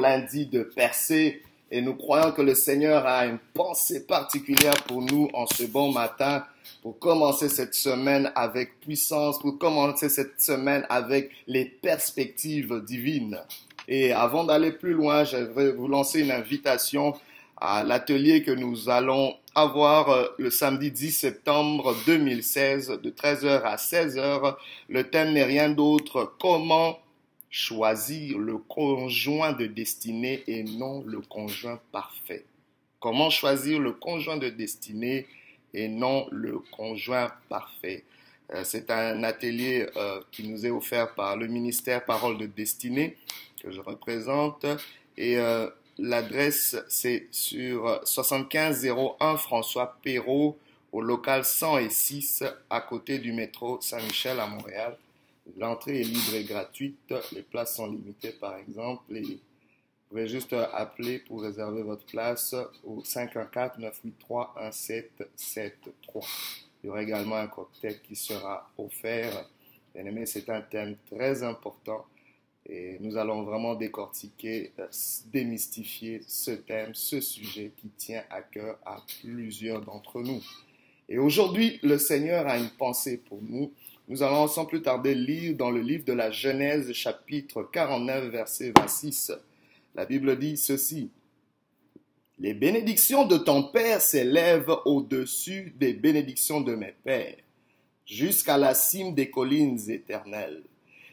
lundi de percer et nous croyons que le Seigneur a une pensée particulière pour nous en ce bon matin pour commencer cette semaine avec puissance, pour commencer cette semaine avec les perspectives divines. Et avant d'aller plus loin, je vais vous lancer une invitation à l'atelier que nous allons avoir euh, le samedi 10 septembre 2016 de 13h à 16h. Le thème n'est rien d'autre comment choisir le conjoint de destinée et non le conjoint parfait. Comment choisir le conjoint de destinée et non le conjoint parfait? Euh, c'est un atelier euh, qui nous est offert par le ministère Parole de Destinée que je représente et euh, l'adresse c'est sur 7501 François Perrault au local 106 à côté du métro Saint-Michel à Montréal. L'entrée est libre et gratuite. Les places sont limitées, par exemple. vous pouvez juste appeler pour réserver votre place au 514-983-1773. Il y aura également un cocktail qui sera offert. Bien aimé, c'est un thème très important et nous allons vraiment décortiquer, euh, démystifier ce thème, ce sujet qui tient à cœur à plusieurs d'entre nous. Et aujourd'hui, le Seigneur a une pensée pour nous nous allons sans plus tarder lire dans le livre de la Genèse chapitre 49 verset 26. La Bible dit ceci. Les bénédictions de ton Père s'élèvent au-dessus des bénédictions de mes pères, jusqu'à la cime des collines éternelles.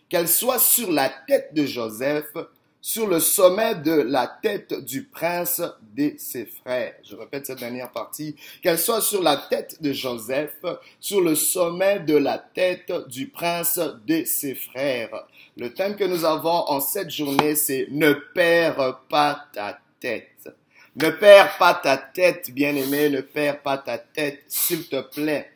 Qu'elles soient sur la tête de Joseph, sur le sommet de la tête du prince de ses frères. Je répète cette dernière partie. Qu'elle soit sur la tête de Joseph, sur le sommet de la tête du prince de ses frères. Le thème que nous avons en cette journée, c'est ne perds pas ta tête. Ne perds pas ta tête, bien-aimé, ne perds pas ta tête, s'il te plaît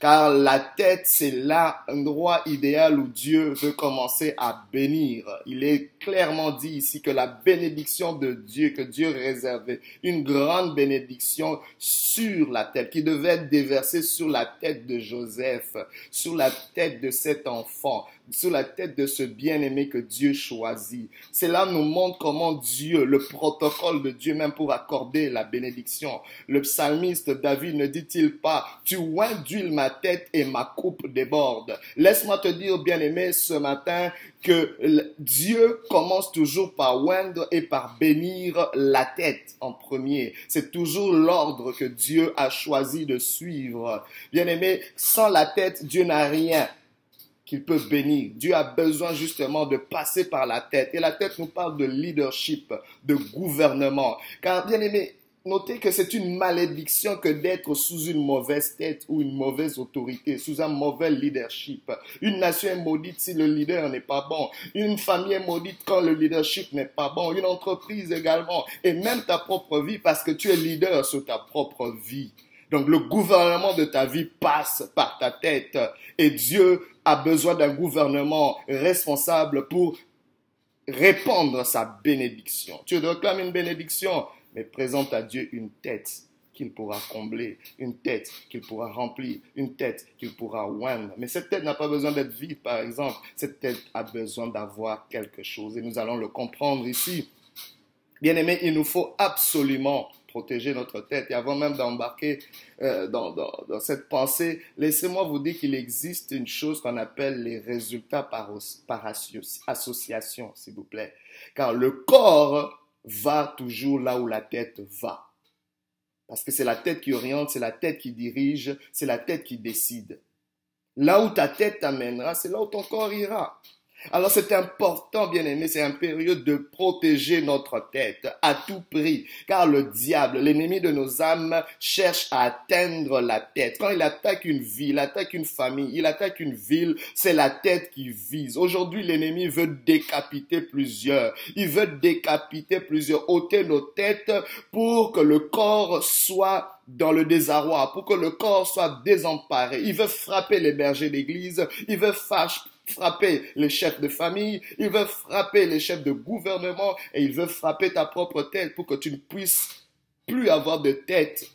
car la tête, c'est l'endroit idéal où Dieu veut commencer à bénir. Il est clairement dit ici que la bénédiction de Dieu, que Dieu réservait, une grande bénédiction sur la tête, qui devait être déversée sur la tête de Joseph, sur la tête de cet enfant, sur la tête de ce bien-aimé que Dieu choisit. Cela nous montre comment Dieu, le protocole de Dieu même pour accorder la bénédiction. Le psalmiste David ne dit-il pas, tu oins d'huile ma tête et ma coupe déborde. Laisse-moi te dire, bien-aimé, ce matin, que Dieu commence toujours par oindre et par bénir la tête en premier. C'est toujours l'ordre que Dieu a choisi de suivre. Bien-aimé, sans la tête, Dieu n'a rien qu'il peut bénir. Dieu a besoin justement de passer par la tête. Et la tête nous parle de leadership, de gouvernement. Car bien aimé, notez que c'est une malédiction que d'être sous une mauvaise tête ou une mauvaise autorité, sous un mauvais leadership. Une nation est maudite si le leader n'est pas bon. Une famille est maudite quand le leadership n'est pas bon. Une entreprise également. Et même ta propre vie parce que tu es leader sur ta propre vie. Donc le gouvernement de ta vie passe par ta tête et Dieu a besoin d'un gouvernement responsable pour répandre sa bénédiction. Tu réclames une bénédiction, mais présente à Dieu une tête qu'il pourra combler, une tête qu'il pourra remplir, une tête qu'il pourra oindre. Mais cette tête n'a pas besoin d'être vide, par exemple. Cette tête a besoin d'avoir quelque chose. Et nous allons le comprendre ici. Bien aimé, il nous faut absolument protéger notre tête. Et avant même d'embarquer euh, dans, cette pensée, laissez-moi vous dire qu'il existe une chose qu'on appelle les résultats par association, s'il vous plaît. Car le corps va toujours là où la tête va. Parce que c'est la tête qui oriente, c'est la tête qui dirige, c'est la tête qui décide. Là où ta tête t'amènera, c'est là où ton corps ira. Alors c'est important, bien aimé, c'est période de protéger notre tête à tout prix, car le diable, l'ennemi de nos âmes, cherche à atteindre la tête. Quand il attaque une ville, il attaque une famille, il attaque une ville, c'est la tête qui vise. Aujourd'hui, l'ennemi veut décapiter plusieurs. Il veut décapiter plusieurs, ôter nos têtes pour que le corps soit dans le désarroi, pour que le corps soit désemparé. Il veut frapper les bergers d'église, il veut fâcher frapper les chefs de famille, il veut frapper les chefs de gouvernement et il veut frapper ta propre tête pour que tu ne puisses plus avoir de tête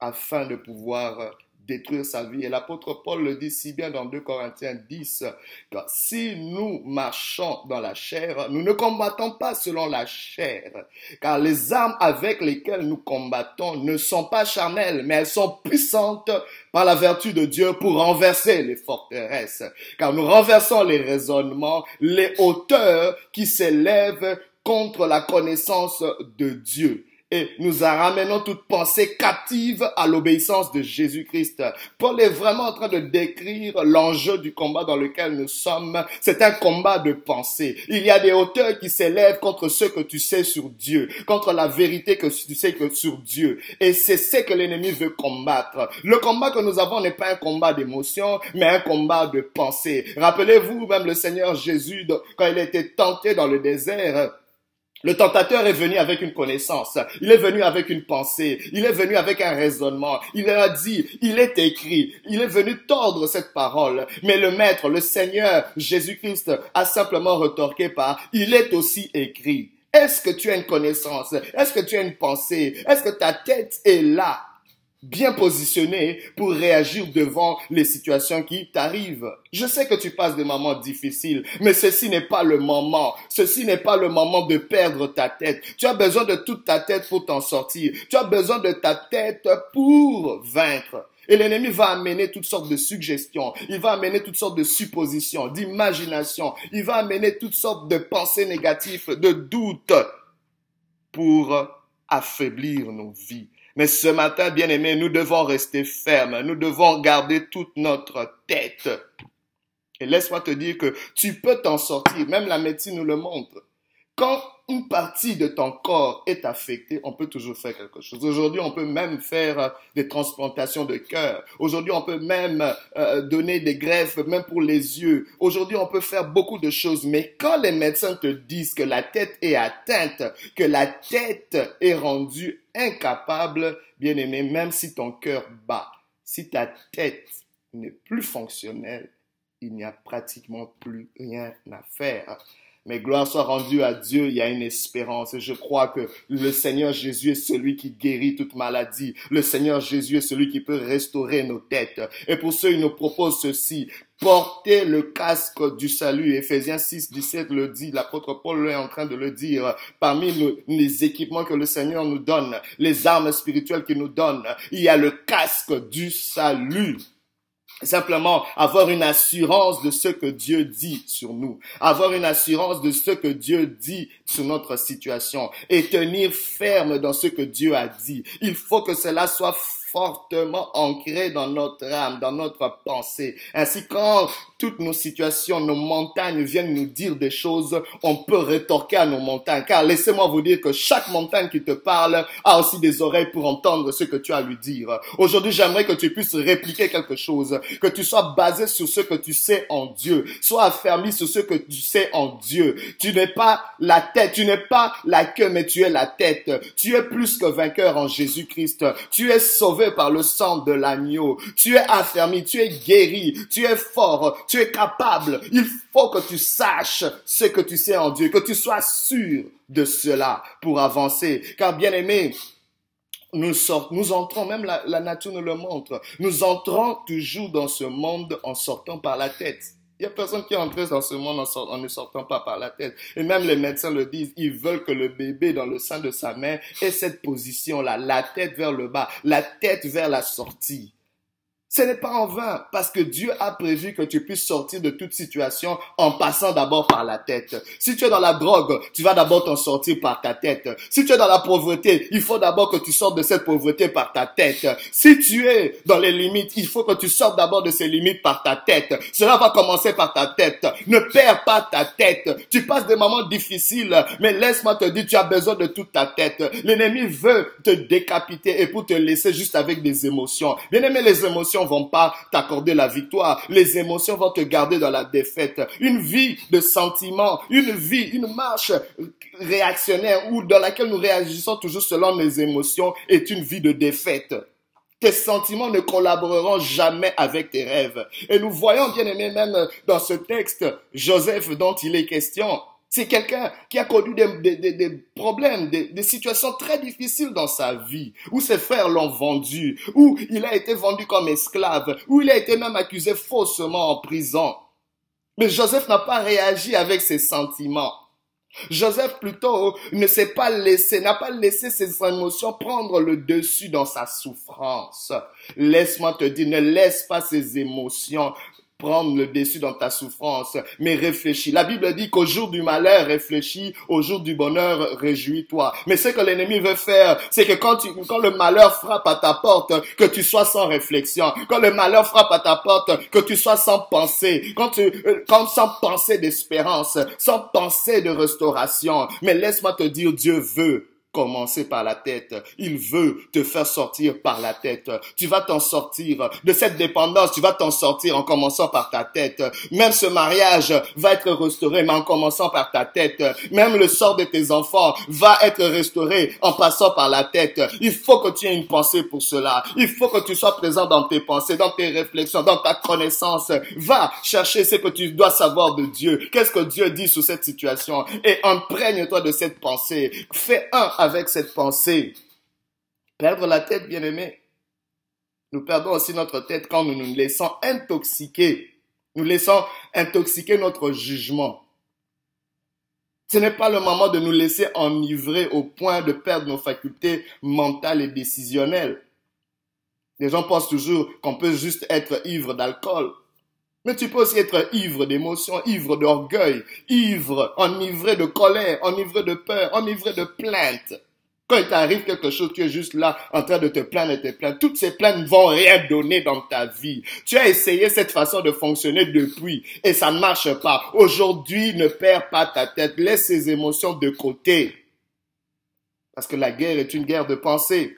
afin de pouvoir détruire sa vie. Et l'apôtre Paul le dit si bien dans 2 Corinthiens 10, que si nous marchons dans la chair, nous ne combattons pas selon la chair, car les armes avec lesquelles nous combattons ne sont pas charnelles, mais elles sont puissantes par la vertu de Dieu pour renverser les forteresses, car nous renversons les raisonnements, les hauteurs qui s'élèvent contre la connaissance de Dieu et nous ramenons toute pensée captive à l'obéissance de Jésus-Christ. Paul est vraiment en train de décrire l'enjeu du combat dans lequel nous sommes. C'est un combat de pensée. Il y a des hauteurs qui s'élèvent contre ce que tu sais sur Dieu, contre la vérité que tu sais que sur Dieu. Et c'est ce que l'ennemi veut combattre. Le combat que nous avons n'est pas un combat d'émotion, mais un combat de pensée. Rappelez-vous même le Seigneur Jésus quand il était tenté dans le désert. Le tentateur est venu avec une connaissance, il est venu avec une pensée, il est venu avec un raisonnement, il a dit, il est écrit, il est venu tordre cette parole. Mais le Maître, le Seigneur Jésus-Christ a simplement retorqué par, il est aussi écrit. Est-ce que tu as une connaissance? Est-ce que tu as une pensée? Est-ce que ta tête est là? Bien positionné pour réagir devant les situations qui t'arrivent. Je sais que tu passes des moments difficiles, mais ceci n'est pas le moment. Ceci n'est pas le moment de perdre ta tête. Tu as besoin de toute ta tête pour t'en sortir. Tu as besoin de ta tête pour vaincre. Et l'ennemi va amener toutes sortes de suggestions, il va amener toutes sortes de suppositions, d'imagination, il va amener toutes sortes de pensées négatives, de doutes pour affaiblir nos vies. Mais ce matin, bien aimé, nous devons rester fermes. Nous devons garder toute notre tête. Et laisse-moi te dire que tu peux t'en sortir. Même la médecine nous le montre. Quand une partie de ton corps est affectée, on peut toujours faire quelque chose. Aujourd'hui, on peut même faire euh, des transplantations de cœur. Aujourd'hui, on peut même euh, donner des greffes, même pour les yeux. Aujourd'hui, on peut faire beaucoup de choses. Mais quand les médecins te disent que la tête est atteinte, que la tête est rendue incapable, bien aimé, même si ton cœur bat, si ta tête n'est plus fonctionnelle, il n'y a pratiquement plus rien à faire. Mais gloire soit rendue à Dieu, il y a une espérance. Et je crois que le Seigneur Jésus est celui qui guérit toute maladie. Le Seigneur Jésus est celui qui peut restaurer nos têtes. Et pour ceux, il nous propose ceci. Portez le casque du salut. Ephésiens 6, 17 le dit. L'apôtre Paul est en train de le dire. Parmi les équipements que le Seigneur nous donne, les armes spirituelles qu'il nous donne, il y a le casque du salut. Simplement avoir une assurance de ce que Dieu dit sur nous, avoir une assurance de ce que Dieu dit sur notre situation et tenir ferme dans ce que Dieu a dit. Il faut que cela soit fortement ancré dans notre âme, dans notre pensée. Ainsi, quand toutes nos situations, nos montagnes viennent nous dire des choses, on peut rétorquer à nos montagnes. Car laissez-moi vous dire que chaque montagne qui te parle a aussi des oreilles pour entendre ce que tu as à lui dire. Aujourd'hui, j'aimerais que tu puisses répliquer quelque chose, que tu sois basé sur ce que tu sais en Dieu. Sois affermi sur ce que tu sais en Dieu. Tu n'es pas la tête, tu n'es pas la queue, mais tu es la tête. Tu es plus que vainqueur en Jésus-Christ. Tu es sauvé par le sang de l'agneau. Tu es affermi, tu es guéri, tu es fort, tu es capable. Il faut que tu saches ce que tu sais en Dieu, que tu sois sûr de cela pour avancer. Car bien aimé, nous, sortons, nous entrons, même la nature nous le montre, nous entrons toujours dans ce monde en sortant par la tête. Il n'y a personne qui est entré dans ce monde en, ne sortant pas par la tête. Et même les médecins le disent, ils veulent que le bébé dans le sein de sa mère ait cette position-là, la tête vers le bas, la tête vers la sortie. Ce n'est pas en vain, parce que Dieu a prévu que tu puisses sortir de toute situation en passant d'abord par la tête. Si tu es dans la drogue, tu vas d'abord t'en sortir par ta tête. Si tu es dans la pauvreté, il faut d'abord que tu sortes de cette pauvreté par ta tête. Si tu es dans les limites, il faut que tu sortes d'abord de ces limites par ta tête. Cela va commencer par ta tête. Ne perds pas ta tête. Tu passes des moments difficiles, mais laisse-moi te dire, tu as besoin de toute ta tête. L'ennemi veut te décapiter et pour te laisser juste avec des émotions. Bien aimé, les émotions vont pas t'accorder la victoire. Les émotions vont te garder dans la défaite. Une vie de sentiments, une vie, une marche réactionnaire ou dans laquelle nous réagissons toujours selon les émotions est une vie de défaite. Tes sentiments ne collaboreront jamais avec tes rêves. Et nous voyons bien aimé même dans ce texte Joseph dont il est question C'est quelqu'un qui a connu des, des, des problèmes, des, des, situations très difficiles dans sa vie, où ses frères l'ont vendu, où il a été vendu comme esclave, où il a été même accusé faussement en prison. Mais Joseph n'a pas réagi avec ses sentiments. Joseph plutôt ne s'est pas laissé, n'a pas laissé ses émotions prendre le dessus dans sa souffrance. Laisse-moi te dire, ne laisse pas ses émotions prendre le dessus dans ta souffrance, mais réfléchis. La Bible dit qu'au jour du malheur, réfléchis, au jour du bonheur, réjouis-toi. Mais ce que l'ennemi veut faire, c'est que quand, tu, quand le malheur frappe à ta porte, que tu sois sans réflexion. Quand le malheur frappe à ta porte, que tu sois sans pensée. Quand tu, euh, quand sans pensée d'espérance, sans pensée de restauration. Mais laisse-moi te dire, Dieu veut commencer par la tête. Il veut te faire sortir par la tête. Tu vas t'en sortir de cette dépendance. Tu vas t'en sortir en commençant par ta tête. Même ce mariage va être restauré, mais en commençant par ta tête. Même le sort de tes enfants va être restauré en passant par la tête. Il faut que tu aies une pensée pour cela. Il faut que tu sois présent dans tes pensées, dans tes réflexions, dans ta connaissance. Va chercher ce que tu dois savoir de Dieu. Qu'est-ce que Dieu dit sur cette situation? Et imprègne-toi de cette pensée. Fais un avec cette pensée. Perdre la tête, bien aimé. Nous perdons aussi notre tête quand nous nous laissons intoxiquer. Nous laissons intoxiquer notre jugement. Ce n'est pas le moment de nous laisser enivrer au point de perdre nos facultés mentales et décisionnelles. Les gens pensent toujours qu'on peut juste être ivre d'alcool. Mais tu peux aussi être ivre d'émotions, ivre d'orgueil, ivre, enivré de colère, enivré de peur, enivré de plainte. Quand il t'arrive quelque chose, tu es juste là en train de te plaindre et te plaindre. Toutes ces plaintes ne vont rien donner dans ta vie. Tu as essayé cette façon de fonctionner depuis et ça ne marche pas. Aujourd'hui, ne perds pas ta tête. Laisse ces émotions de côté. Parce que la guerre est une guerre de pensée.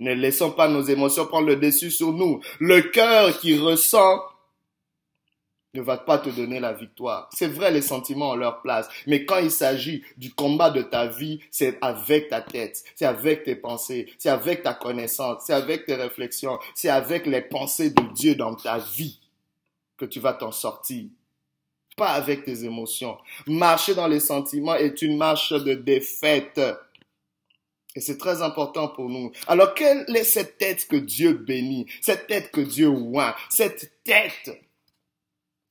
Ne laissons pas nos émotions prendre le dessus sur nous. Le cœur qui ressent ne va pas te donner la victoire. C'est vrai, les sentiments ont leur place, mais quand il s'agit du combat de ta vie, c'est avec ta tête, c'est avec tes pensées, c'est avec ta connaissance, c'est avec tes réflexions, c'est avec les pensées de Dieu dans ta vie que tu vas t'en sortir. Pas avec tes émotions. Marcher dans les sentiments est une marche de défaite. Et c'est très important pour nous. Alors, quelle est cette tête que Dieu bénit? Cette tête que Dieu oint? Cette tête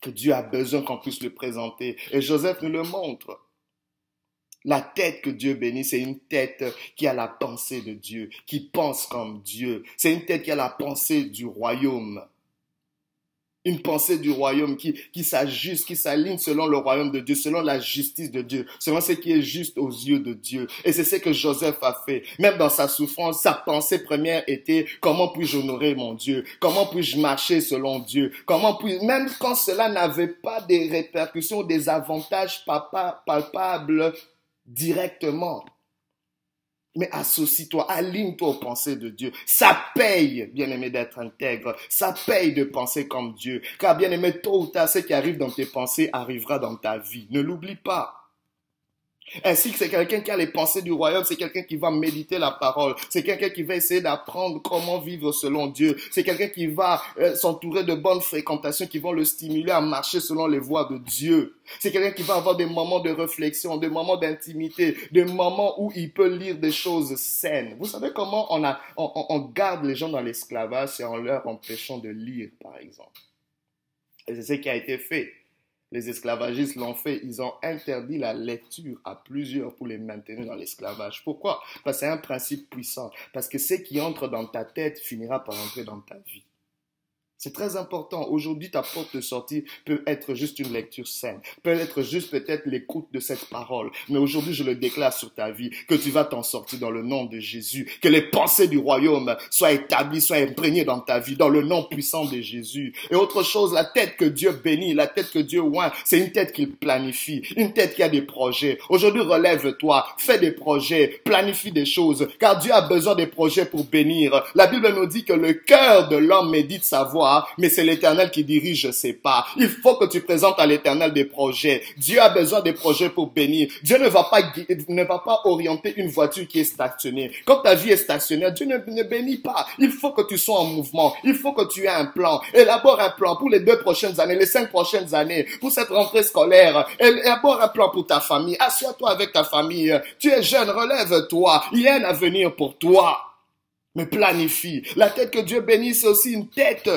que Dieu a besoin qu'on puisse le présenter. Et Joseph nous le montre. La tête que Dieu bénit, c'est une tête qui a la pensée de Dieu, qui pense comme Dieu. C'est une tête qui a la pensée du royaume une pensée du royaume qui, qui s'ajuste, qui s'aligne selon le royaume de Dieu, selon la justice de Dieu, selon ce qui est juste aux yeux de Dieu. Et c'est ce que Joseph a fait. Même dans sa souffrance, sa pensée première était comment puis-je honorer mon Dieu? Comment puis-je marcher selon Dieu? Comment puis même quand cela n'avait pas des répercussions, des avantages palpables directement. Mais associe-toi, aligne-toi aux pensées de Dieu. Ça paye, bien aimé, d'être intègre. Ça paye de penser comme Dieu. Car bien aimé, tôt ou tard, ce qui arrive dans tes pensées arrivera dans ta vie. Ne l'oublie pas. Ainsi que c'est quelqu'un qui a les pensées du royaume, c'est quelqu'un qui va méditer la parole, c'est quelqu'un qui va essayer d'apprendre comment vivre selon Dieu, c'est quelqu'un qui va euh, s'entourer de bonnes fréquentations qui vont le stimuler à marcher selon les voies de Dieu. C'est quelqu'un qui va avoir des moments de réflexion, des moments d'intimité, des moments où il peut lire des choses saines. Vous savez comment on, a, on, on garde les gens dans l'esclavage, c'est en leur empêchant de lire, par exemple. Et c'est ce qui a été fait. Les esclavagistes l'ont fait. Ils ont interdit la lecture à plusieurs pour les maintenir dans l'esclavage. Pourquoi? Parce que c'est un principe puissant. Parce que ce qui entre dans ta tête finira par entrer dans ta vie. C'est très important. Aujourd'hui, ta porte de sortie peut être juste une lecture saine, peut être juste peut-être l'écoute de cette parole. Mais aujourd'hui, je le déclare sur ta vie, que tu vas t'en sortir dans le nom de Jésus, que les pensées du royaume soient établies, soient imprégnées dans ta vie, dans le nom puissant de Jésus. Et autre chose, la tête que Dieu bénit, la tête que Dieu oint, c'est une tête qu'il planifie, une tête qui a des projets. Aujourd'hui, relève-toi, fais des projets, planifie des choses, car Dieu a besoin des projets pour bénir. La Bible nous dit que le cœur de l'homme médite sa voix mais c'est l'éternel qui dirige, je sais pas. Il faut que tu présentes à l'éternel des projets. Dieu a besoin des projets pour bénir. Dieu ne va pas, ne va pas orienter une voiture qui est stationnée. Quand ta vie est stationnaire, Dieu ne, ne bénit pas. Il faut que tu sois en mouvement. Il faut que tu aies un plan. Élabore un plan pour les deux prochaines années, les cinq prochaines années, pour cette rentrée scolaire. Élabore un plan pour ta famille. Assois-toi avec ta famille. Tu es jeune, relève-toi. Il y a un avenir pour toi. Mais planifie. La tête que Dieu bénit, c'est aussi une tête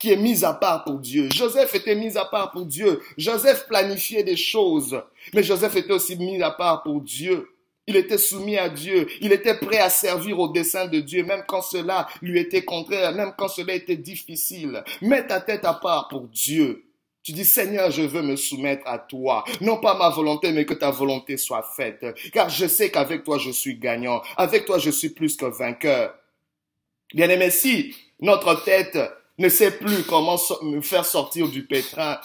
qui est mise à part pour Dieu. Joseph était mis à part pour Dieu. Joseph planifiait des choses. Mais Joseph était aussi mis à part pour Dieu. Il était soumis à Dieu. Il était prêt à servir au dessein de Dieu, même quand cela lui était contraire, même quand cela était difficile. Mets ta tête à part pour Dieu. Tu dis, Seigneur, je veux me soumettre à toi. Non pas ma volonté, mais que ta volonté soit faite. Car je sais qu'avec toi, je suis gagnant. Avec toi, je suis plus que vainqueur. Bien aimé, si notre tête ne sait plus comment nous faire sortir du pétrin,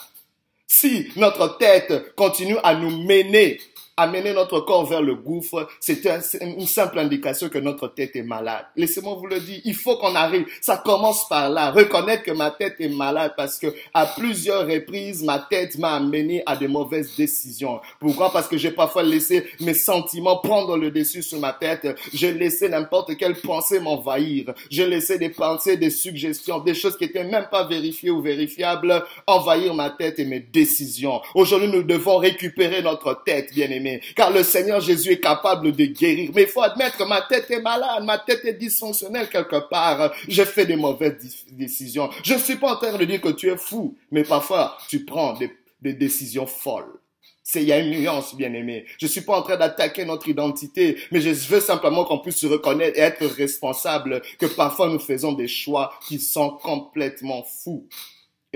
si notre tête continue à nous mener amener notre corps vers le gouffre, c'est une simple indication que notre tête est malade. Laissez-moi vous le dire, il faut qu'on arrive. Ça commence par là. Reconnaître que ma tête est malade parce que à plusieurs reprises, ma tête m'a amené à de mauvaises décisions. Pourquoi? Parce que j'ai parfois laissé mes sentiments prendre le dessus sur ma tête. J'ai laissé n'importe quelle pensée m'envahir. J'ai laissé des pensées, des suggestions, des choses qui étaient même pas vérifiées ou vérifiables envahir ma tête et mes décisions. Aujourd'hui, nous devons récupérer notre tête, bien aimé car le Seigneur Jésus est capable de guérir. Mais il faut admettre que ma tête est malade, ma tête est dysfonctionnelle quelque part. J'ai fait des mauvaises décisions. Je ne suis pas en train de dire que tu es fou, mais parfois tu prends des, décisions folles. C'est, il y a une nuance, bien aimé. Je suis pas en train d'attaquer notre identité, mais je veux simplement qu'on puisse se reconnaître et être responsable que parfois nous faisons des choix qui sont complètement fous.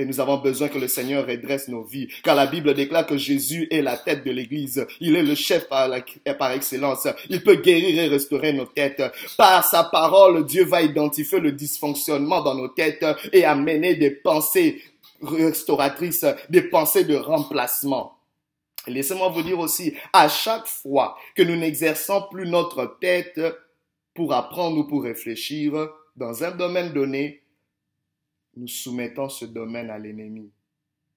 Et nous avons besoin que le Seigneur redresse nos vies. Car la Bible déclare que Jésus est la tête de l'Église. Il est le chef par, par excellence. Il peut guérir et restaurer nos têtes. Par sa parole, Dieu va identifier le dysfonctionnement dans nos têtes et amener des pensées restauratrices, des pensées de remplacement. Laissez-moi vous dire aussi, à chaque fois que nous n'exerçons plus notre tête pour apprendre ou pour réfléchir dans un domaine donné, nous soumettons ce domaine à l'ennemi.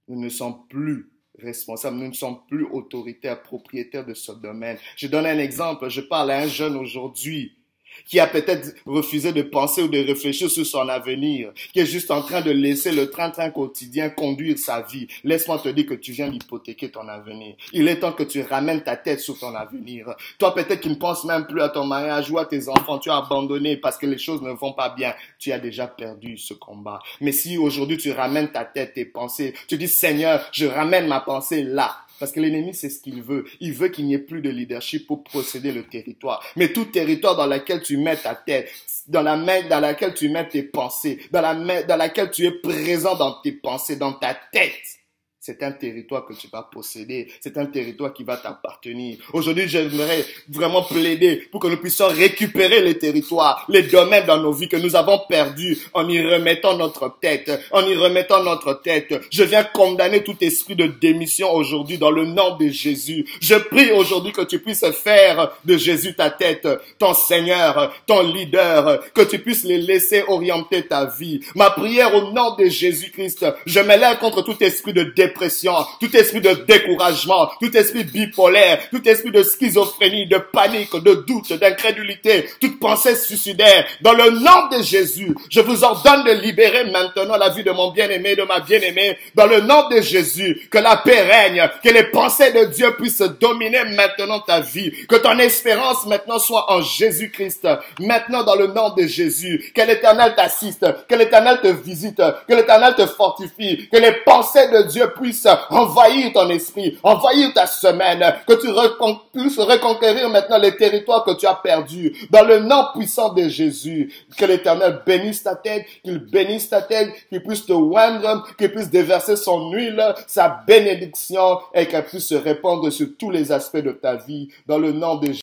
Nous ne sommes plus responsables, nous ne sommes plus autoritaires, propriétaires de ce domaine. Je donne un exemple, je parle à un jeune aujourd'hui qui a peut-être refusé de penser ou de réfléchir sur son avenir, qui est juste en train de laisser le train-train quotidien conduire sa vie. Laisse-moi te dire que tu viens d'hypothéquer ton avenir. Il est temps que tu ramènes ta tête sur ton avenir. Toi, peut-être qui ne penses même plus à ton mariage ou à tes enfants, tu as abandonné parce que les choses ne vont pas bien. Tu as déjà perdu ce combat. Mais si aujourd'hui tu ramènes ta tête, tes pensées, tu dis Seigneur, je ramène ma pensée là. Parce que l'ennemi, c'est ce qu'il veut. Il veut qu'il n'y ait plus de leadership pour procéder le territoire. Mais tout territoire dans lequel tu mets ta tête, dans la main dans laquelle tu mets tes pensées, dans la main dans laquelle tu es présent dans tes pensées, dans ta tête, c'est un territoire que tu vas posséder. C'est un territoire qui va t'appartenir. Aujourd'hui, j'aimerais vraiment plaider pour que nous puissions récupérer les territoires, les domaines dans nos vies que nous avons perdus en y remettant notre tête, en y remettant notre tête. Je viens condamner tout esprit de démission aujourd'hui dans le nom de Jésus. Je prie aujourd'hui que tu puisses faire de Jésus ta tête, ton Seigneur, ton leader, que tu puisses les laisser orienter ta vie. Ma prière au nom de Jésus-Christ, je m'élève contre tout esprit de dépression tout esprit de découragement, tout esprit bipolaire, tout esprit de schizophrénie, de panique, de doute, d'incrédulité, toute pensée suicidaire. Dans le nom de Jésus, je vous ordonne de libérer maintenant la vie de mon bien-aimé, de ma bien-aimée. Dans le nom de Jésus, que la paix règne, que les pensées de Dieu puissent dominer maintenant ta vie, que ton espérance maintenant soit en Jésus-Christ. Maintenant, dans le nom de Jésus, que l'éternel t'assiste, que l'éternel te visite, que l'éternel te fortifie, que les pensées de Dieu puissent envahir ton esprit, envahir ta semaine, que tu puisses reconquérir maintenant les territoires que tu as perdus. Dans le nom puissant de Jésus, que l'Éternel bénisse ta tête, qu'il bénisse ta tête, qu'il puisse te oindre, qu'il puisse déverser son huile, sa bénédiction et qu'elle puisse se répandre sur tous les aspects de ta vie. Dans le nom de Jésus.